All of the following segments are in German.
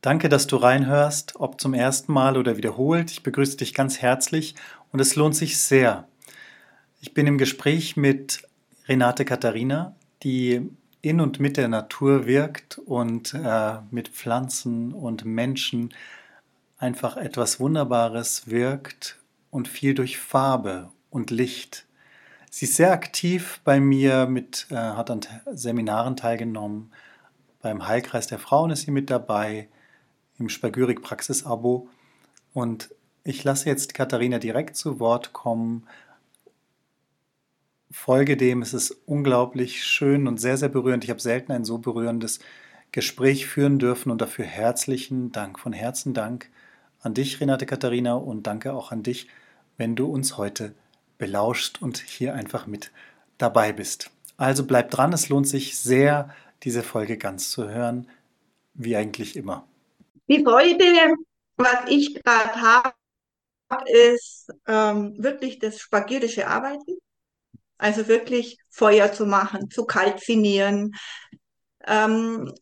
Danke, dass du reinhörst, ob zum ersten Mal oder wiederholt. Ich begrüße dich ganz herzlich und es lohnt sich sehr. Ich bin im Gespräch mit Renate Katharina, die in und mit der Natur wirkt und äh, mit Pflanzen und Menschen einfach etwas Wunderbares wirkt und viel durch Farbe und Licht. Sie ist sehr aktiv bei mir, mit, äh, hat an Seminaren teilgenommen. Beim Heilkreis der Frauen ist sie mit dabei im Spagyrik Praxis-Abo. Und ich lasse jetzt Katharina direkt zu Wort kommen. Folge dem, es ist unglaublich schön und sehr, sehr berührend. Ich habe selten ein so berührendes Gespräch führen dürfen und dafür herzlichen Dank, von Herzen Dank an dich, Renate Katharina, und danke auch an dich, wenn du uns heute belauscht und hier einfach mit dabei bist. Also bleib dran, es lohnt sich sehr, diese Folge ganz zu hören, wie eigentlich immer. Die Freude, was ich gerade habe, ist ähm, wirklich das spagyrische Arbeiten. Also wirklich Feuer zu machen, zu kalzinieren, ähm,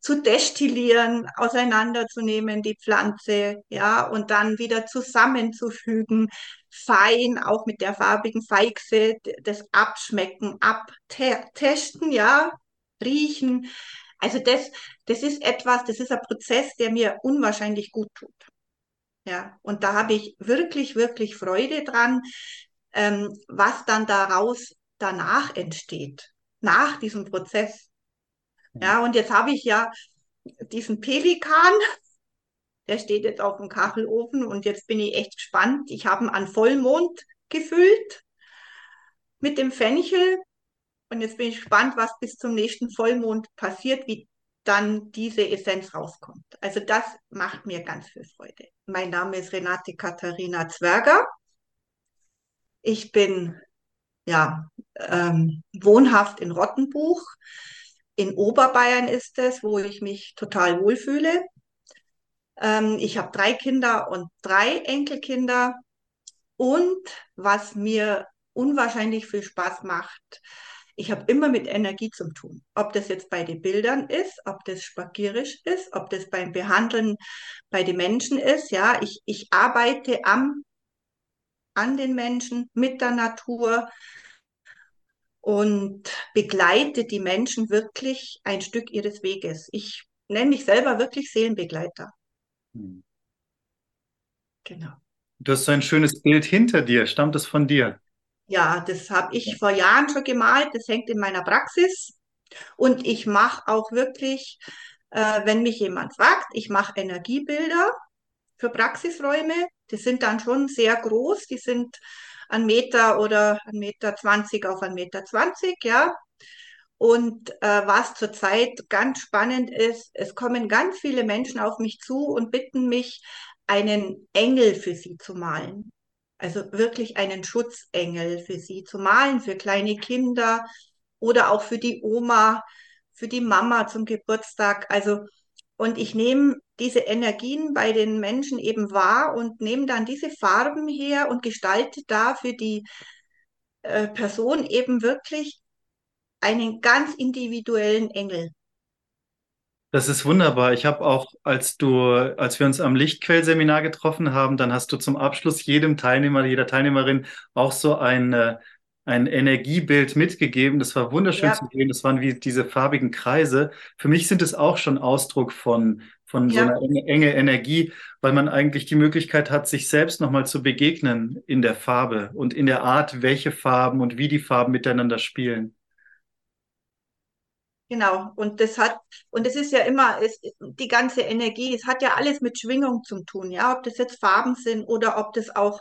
zu destillieren, auseinanderzunehmen, die Pflanze, ja, und dann wieder zusammenzufügen, fein, auch mit der farbigen Feixe, das Abschmecken, abtesten, ja, riechen, also das, das ist etwas, das ist ein Prozess, der mir unwahrscheinlich gut tut. Ja, und da habe ich wirklich, wirklich Freude dran, ähm, was dann daraus danach entsteht, nach diesem Prozess. Ja, und jetzt habe ich ja diesen Pelikan, der steht jetzt auf dem Kachelofen und jetzt bin ich echt gespannt. Ich habe ihn an Vollmond gefüllt mit dem Fenchel und jetzt bin ich gespannt, was bis zum nächsten Vollmond passiert, wie dann diese Essenz rauskommt. Also das macht mir ganz viel Freude. Mein Name ist Renate Katharina Zwerger. Ich bin ja ähm, wohnhaft in Rottenbuch. In Oberbayern ist es, wo ich mich total wohlfühle. Ähm, ich habe drei Kinder und drei Enkelkinder. Und was mir unwahrscheinlich viel Spaß macht, ich habe immer mit Energie zu tun. Ob das jetzt bei den Bildern ist, ob das spagierisch ist, ob das beim Behandeln bei den Menschen ist. Ja, ich, ich arbeite am, an den Menschen, mit der Natur und begleite die Menschen wirklich ein Stück ihres Weges. Ich nenne mich selber wirklich Seelenbegleiter. Hm. Genau. Du hast so ein schönes Bild hinter dir. Stammt es von dir? Ja, das habe ich vor Jahren schon gemalt. Das hängt in meiner Praxis. Und ich mache auch wirklich, äh, wenn mich jemand fragt, ich mache Energiebilder für Praxisräume. Die sind dann schon sehr groß. Die sind ein Meter oder ein Meter zwanzig auf ein Meter zwanzig, ja. Und äh, was zurzeit ganz spannend ist, es kommen ganz viele Menschen auf mich zu und bitten mich, einen Engel für sie zu malen also wirklich einen Schutzengel für sie zu malen, für kleine Kinder oder auch für die Oma, für die Mama zum Geburtstag. Also, und ich nehme diese Energien bei den Menschen eben wahr und nehme dann diese Farben her und gestalte da für die äh, Person eben wirklich einen ganz individuellen Engel. Das ist wunderbar. Ich habe auch, als du, als wir uns am Lichtquellseminar getroffen haben, dann hast du zum Abschluss jedem Teilnehmer, jeder Teilnehmerin auch so ein, äh, ein Energiebild mitgegeben. Das war wunderschön ja. zu sehen. Das waren wie diese farbigen Kreise. Für mich sind es auch schon Ausdruck von, von ja. so einer enge, enge Energie, weil man eigentlich die Möglichkeit hat, sich selbst nochmal zu begegnen in der Farbe und in der Art, welche Farben und wie die Farben miteinander spielen. Genau, und das hat, und es ist ja immer, es, die ganze Energie, es hat ja alles mit Schwingung zu tun, ja, ob das jetzt Farben sind oder ob das auch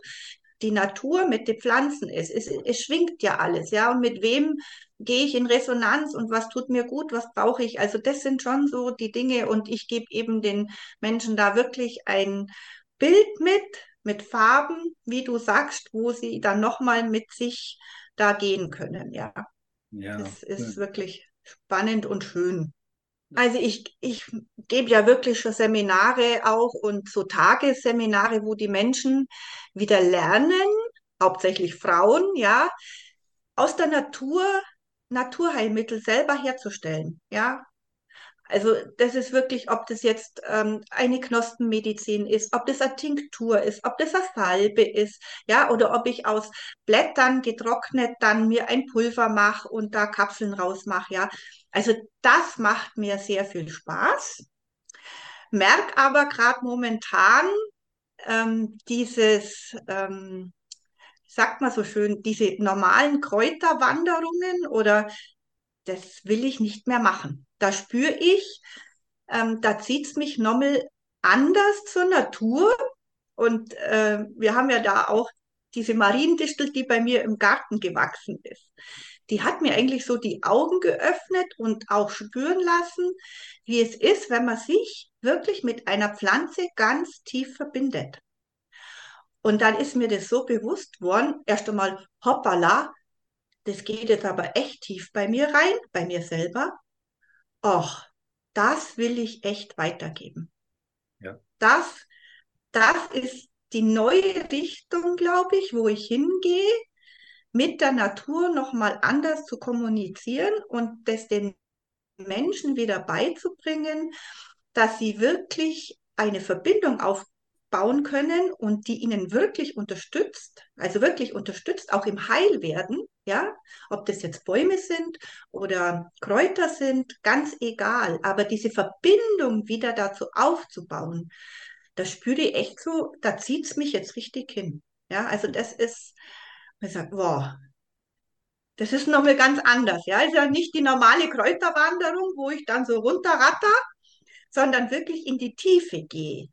die Natur mit den Pflanzen ist. Es, es schwingt ja alles, ja, und mit wem gehe ich in Resonanz und was tut mir gut, was brauche ich. Also das sind schon so die Dinge und ich gebe eben den Menschen da wirklich ein Bild mit, mit Farben, wie du sagst, wo sie dann nochmal mit sich da gehen können. Ja, Ja, das ist wirklich spannend und schön. Also ich, ich gebe ja wirklich schon Seminare auch und so Tagesseminare, wo die Menschen wieder lernen, hauptsächlich Frauen, ja, aus der Natur Naturheilmittel selber herzustellen. Ja, also das ist wirklich, ob das jetzt ähm, eine Knospenmedizin ist, ob das eine Tinktur ist, ob das eine Salbe ist, ja, oder ob ich aus Blättern getrocknet dann mir ein Pulver mache und da Kapseln rausmache, ja. Also das macht mir sehr viel Spaß. Merk aber gerade momentan ähm, dieses, ähm, sagt man so schön, diese normalen Kräuterwanderungen oder das will ich nicht mehr machen. Da spüre ich, ähm, da zieht es mich nochmal anders zur Natur. Und äh, wir haben ja da auch diese Mariendistel, die bei mir im Garten gewachsen ist. Die hat mir eigentlich so die Augen geöffnet und auch spüren lassen, wie es ist, wenn man sich wirklich mit einer Pflanze ganz tief verbindet. Und dann ist mir das so bewusst worden, erst einmal, hoppala, das geht jetzt aber echt tief bei mir rein, bei mir selber. Och, das will ich echt weitergeben. Ja. Das, das ist die neue Richtung, glaube ich, wo ich hingehe, mit der Natur nochmal anders zu kommunizieren und das den Menschen wieder beizubringen, dass sie wirklich eine Verbindung aufbauen können und die ihnen wirklich unterstützt, also wirklich unterstützt, auch im Heilwerden, ja, ob das jetzt Bäume sind oder Kräuter sind, ganz egal, aber diese Verbindung wieder dazu aufzubauen, das spüre ich echt so, da zieht es mich jetzt richtig hin. Ja, also das ist, man sagt, wow, das ist nochmal ganz anders. Ja, ist ja nicht die normale Kräuterwanderung, wo ich dann so runterratter, sondern wirklich in die Tiefe gehe.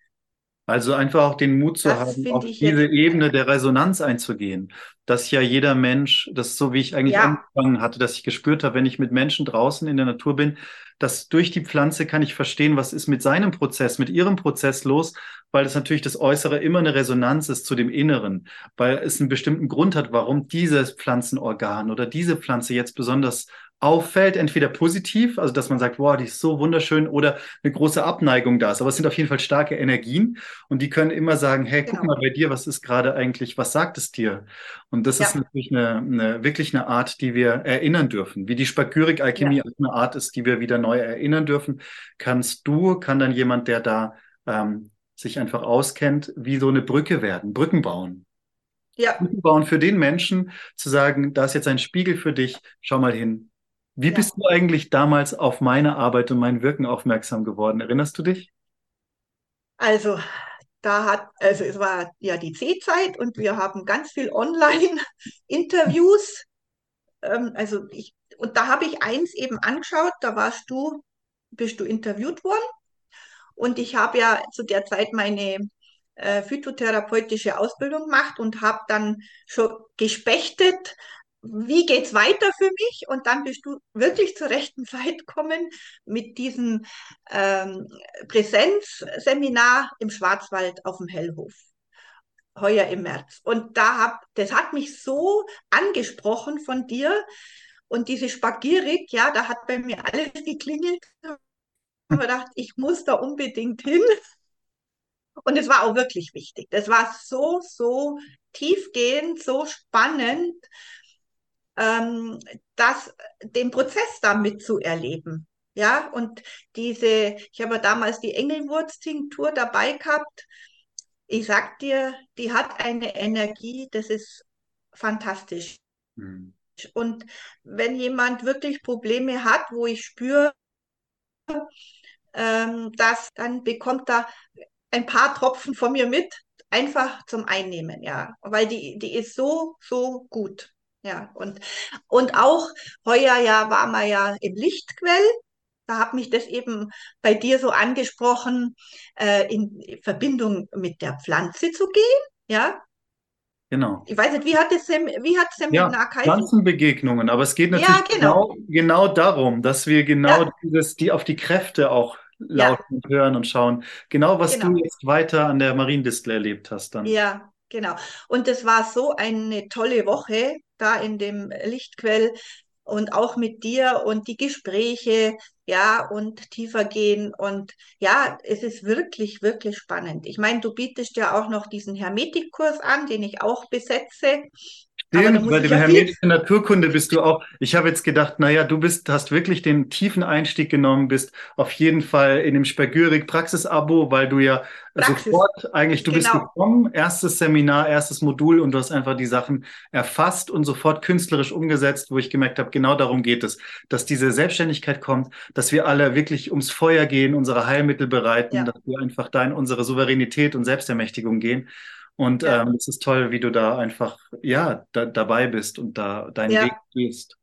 Also einfach auch den Mut zu Das haben, auf diese Ebene der Resonanz einzugehen. Dass ja jeder Mensch, das ist so wie ich eigentlich ja, angefangen hatte, dass ich gespürt habe, wenn ich mit Menschen draußen in der Natur bin, dass durch die Pflanze kann ich verstehen, was ist mit seinem Prozess, mit ihrem Prozess los, weil es natürlich das Äußere immer eine Resonanz ist zu dem Inneren, weil es einen bestimmten Grund hat, warum dieses Pflanzenorgan oder diese Pflanze jetzt besonders auffällt, entweder positiv, also dass man sagt, wow, die ist so wunderschön, oder eine große Abneigung da ist. Aber es sind auf jeden Fall starke Energien und die können immer sagen, hey, guck genau. mal bei dir, was ist gerade eigentlich, was sagt es dir? Und das ist Ja, natürlich eine, eine wirklich eine Art, die wir erinnern dürfen. Wie die Spagyrik-Alchemie ja, auch eine Art ist, die wir wieder neu erinnern dürfen, kannst du, kann dann jemand, der da ähm, sich einfach auskennt, wie so eine Brücke werden, Brücken bauen. ja, Brücken bauen für den Menschen, zu sagen, da ist jetzt ein Spiegel für dich, schau mal hin. Wie bist ja. du eigentlich damals auf meine Arbeit und mein Wirken aufmerksam geworden? Erinnerst du dich? Also, da hat, also es war ja die C-Zeit und wir haben ganz viel Online-Interviews. Ähm, also ich, und da habe ich eins eben angeschaut, da warst du, bist du interviewt worden. Und ich habe ja zu der Zeit meine äh, phytotherapeutische Ausbildung gemacht und habe dann schon gespechtet, wie geht's weiter für mich? Und dann bist du wirklich zur rechten Zeit gekommen mit diesem ähm, Präsenzseminar im Schwarzwald auf dem Hellhof heuer im März. Und da hab, das hat mich so angesprochen von dir. Und diese Spagierig, ja, da hat bei mir alles geklingelt. Ich habe gedacht, ich muss da unbedingt hin. Und es war auch wirklich wichtig. Das war so, so tiefgehend, so spannend, ähm, das, den Prozess da mitzuerleben. Ja, und diese, ich habe damals die Engelwurztinktur dabei gehabt. Ich sag dir, die hat eine Energie, das ist fantastisch. Hm. Und wenn jemand wirklich Probleme hat, wo ich spüre, ähm, dass dann bekommt er ein paar Tropfen von mir mit, einfach zum Einnehmen, ja, weil die, die ist so, so gut. Ja, und, und auch heuer ja war man ja im Lichtquell. Da hat mich das eben bei dir so angesprochen, äh, in Verbindung mit der Pflanze zu gehen. Ja, Genau. ich weiß nicht, wie hat das, Sem wie hat das Ja, Seminar geheißen? Pflanzenbegegnungen, aber es geht natürlich Ja, genau. genau, genau darum, dass wir genau Ja, dieses, die auf die Kräfte auch lauten Ja, und hören und schauen. Genau, was du genau. jetzt weiter an der Mariendistel erlebt hast dann. Ja, genau. Und es war so eine tolle Woche da in dem Lichtquell und auch mit dir und die Gespräche, ja, und tiefer gehen. Und ja, es ist wirklich, wirklich spannend. Ich meine, du bietest ja auch noch diesen Hermetikkurs an, den ich auch besetze. Stimmt, bei ich dem hermetischen Naturkunde bist du auch. Ich habe jetzt gedacht, naja, du bist, hast wirklich den tiefen Einstieg genommen, bist auf jeden Fall in dem Spergürig Praxis-Abo, weil du ja Praxis, sofort eigentlich, du bist genau. gekommen, erstes Seminar, erstes Modul und du hast einfach die Sachen erfasst und sofort künstlerisch umgesetzt, wo ich gemerkt habe, genau darum geht es, dass diese Selbstständigkeit kommt, dass wir alle wirklich ums Feuer gehen, unsere Heilmittel bereiten, Ja, dass wir einfach da in unsere Souveränität und Selbstermächtigung gehen. Und ja, ähm, es ist toll, wie du da einfach, ja, da, dabei bist und da deinen Weg ja. gehst.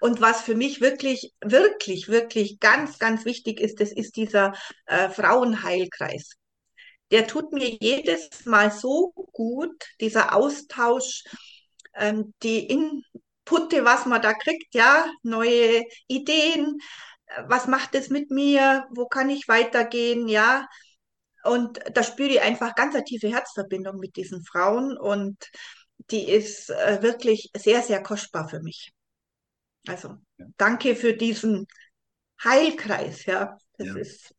Und was für mich wirklich, wirklich, wirklich ganz, ganz wichtig ist, das ist dieser äh, Frauenheilkreis. Der tut mir jedes Mal so gut, dieser Austausch, ähm, die Inputte, was man da kriegt, ja, neue Ideen, äh, was macht es mit mir, wo kann ich weitergehen, ja. Und da spüre ich einfach ganz eine tiefe Herzverbindung mit diesen Frauen und die ist äh, wirklich sehr, sehr kostbar für mich. Also Ja, danke für diesen Heilkreis, ja. Das ja. ist,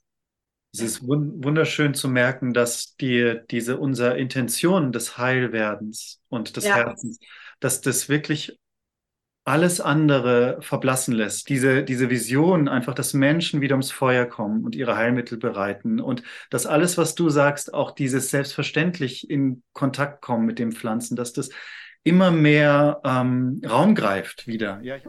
Es ist wun wunderschön zu merken, dass dir diese unsere Intention des Heilwerdens und des ja, Herzens, dass das wirklich alles andere verblassen lässt. Diese, diese Vision, einfach, dass Menschen wieder ums Feuer kommen und ihre Heilmittel bereiten und dass alles, was du sagst, auch dieses selbstverständlich in Kontakt kommen mit den Pflanzen, dass das immer mehr ähm, Raum greift wieder. Ja, ich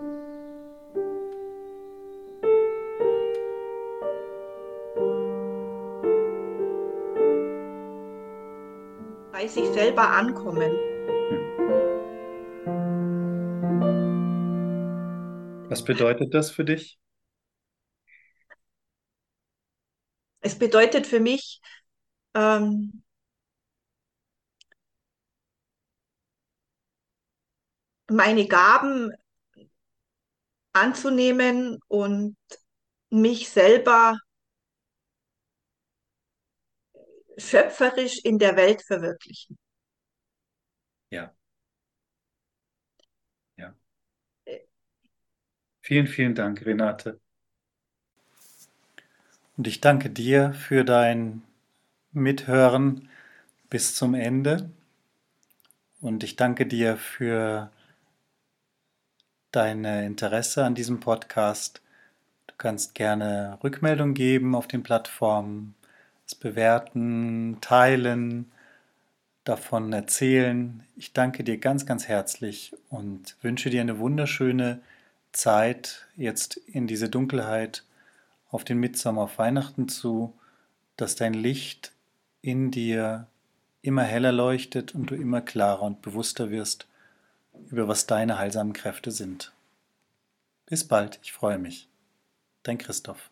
bei sich selber ankommen. Was bedeutet das für dich? Es bedeutet für mich, ähm, meine Gaben anzunehmen und mich selber schöpferisch in der Welt verwirklichen. Ja, ja. Vielen, vielen Dank, Renate. Und ich danke dir für dein Mithören bis zum Ende. Und ich danke dir für dein Interesse an diesem Podcast. Du kannst gerne Rückmeldung geben auf den Plattformen, es bewerten, teilen, davon erzählen. Ich danke dir ganz, ganz herzlich und wünsche dir eine wunderschöne Zeit jetzt in diese Dunkelheit auf den Mitsommer, auf Weihnachten zu, dass dein Licht in dir immer heller leuchtet und du immer klarer und bewusster wirst über was deine heilsamen Kräfte sind. Bis bald, ich freue mich. Dein Christoph.